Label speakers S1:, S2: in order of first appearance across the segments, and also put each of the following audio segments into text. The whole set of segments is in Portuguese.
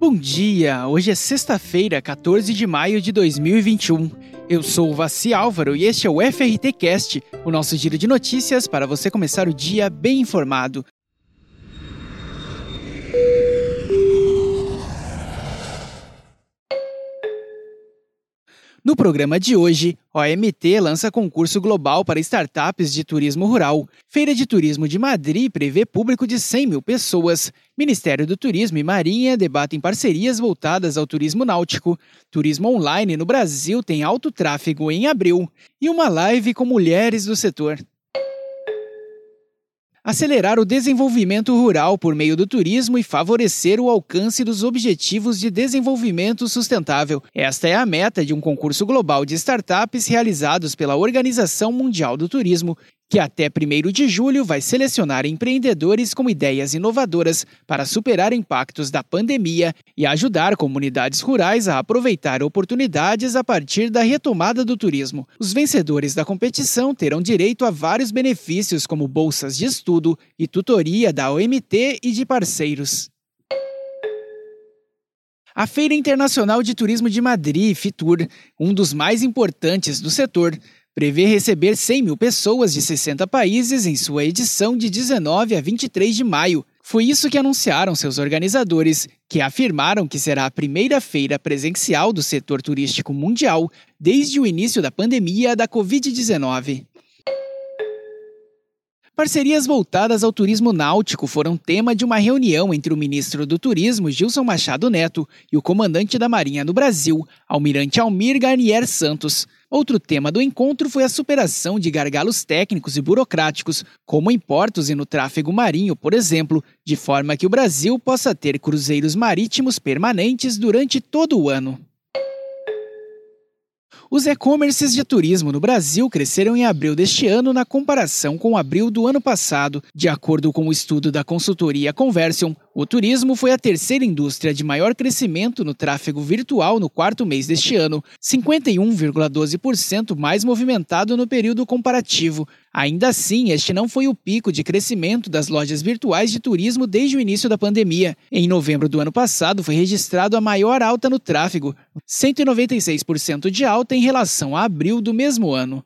S1: Bom dia! Hoje é sexta-feira, 14 de maio de 2021. Eu sou o Vassi Álvaro e este é o FRT Cast, o nosso giro de notícias para você começar o dia bem informado. No programa de hoje, OMT lança concurso global para startups de turismo rural. Feira de Turismo de Madrid prevê público de 100 mil pessoas. Ministério do Turismo e Marinha debatem parcerias voltadas ao turismo náutico. Turismo online no Brasil tem alto tráfego em abril. E uma live com mulheres do setor acelerar o desenvolvimento rural por meio do turismo e favorecer o alcance dos Objetivos de Desenvolvimento Sustentável. Esta é a meta de um concurso global de startups realizados pela Organização Mundial do Turismo, que até 1 de julho vai selecionar empreendedores com ideias inovadoras para superar impactos da pandemia e ajudar comunidades rurais a aproveitar oportunidades a partir da retomada do turismo. Os vencedores da competição terão direito a vários benefícios, como bolsas de estudo e tutoria da OMT e de parceiros. A Feira Internacional de Turismo de Madrid, FITUR, um dos mais importantes do setor, prevê receber 100 mil pessoas de 60 países em sua edição de 19 a 23 de maio. Foi isso que anunciaram seus organizadores, que afirmaram que será a primeira feira presencial do setor turístico mundial desde o início da pandemia da Covid-19. Parcerias voltadas ao turismo náutico foram tema de uma reunião entre o ministro do Turismo, Gilson Machado Neto, e o comandante da Marinha no Brasil, Almirante Almir Garnier Santos. Outro tema do encontro foi a superação de gargalos técnicos e burocráticos, como em portos e no tráfego marinho, por exemplo, de forma que o Brasil possa ter cruzeiros marítimos permanentes durante todo o ano. Os e-commerces de turismo no Brasil cresceram em abril deste ano na comparação com abril do ano passado. De acordo com o estudo da consultoria Conversion, o turismo foi a terceira indústria de maior crescimento no tráfego virtual no quarto mês deste ano, 51,12% mais movimentado no período comparativo. Ainda assim, este não foi o pico de crescimento das lojas virtuais de turismo desde o início da pandemia. Em novembro do ano passado, foi registrado a maior alta no tráfego, 196% de alta em relação a abril do mesmo ano.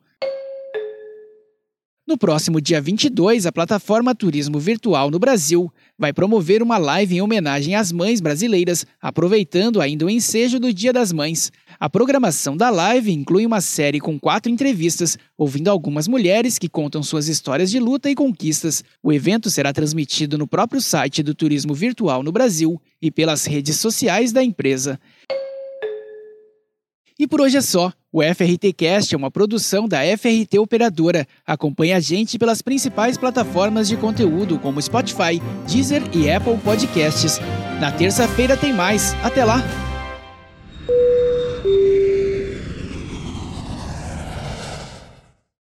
S1: No próximo dia 22, a plataforma Turismo Virtual no Brasil vai promover uma live em homenagem às mães brasileiras, aproveitando ainda o ensejo do Dia das Mães. A programação da live inclui uma série com quatro entrevistas, ouvindo algumas mulheres que contam suas histórias de luta e conquistas. O evento será transmitido no próprio site do Turismo Virtual no Brasil e pelas redes sociais da empresa. E por hoje é só. O FRT Cast é uma produção da FRT Operadora. Acompanhe a gente pelas principais plataformas de conteúdo como Spotify, Deezer e Apple Podcasts. Na terça-feira tem mais. Até lá!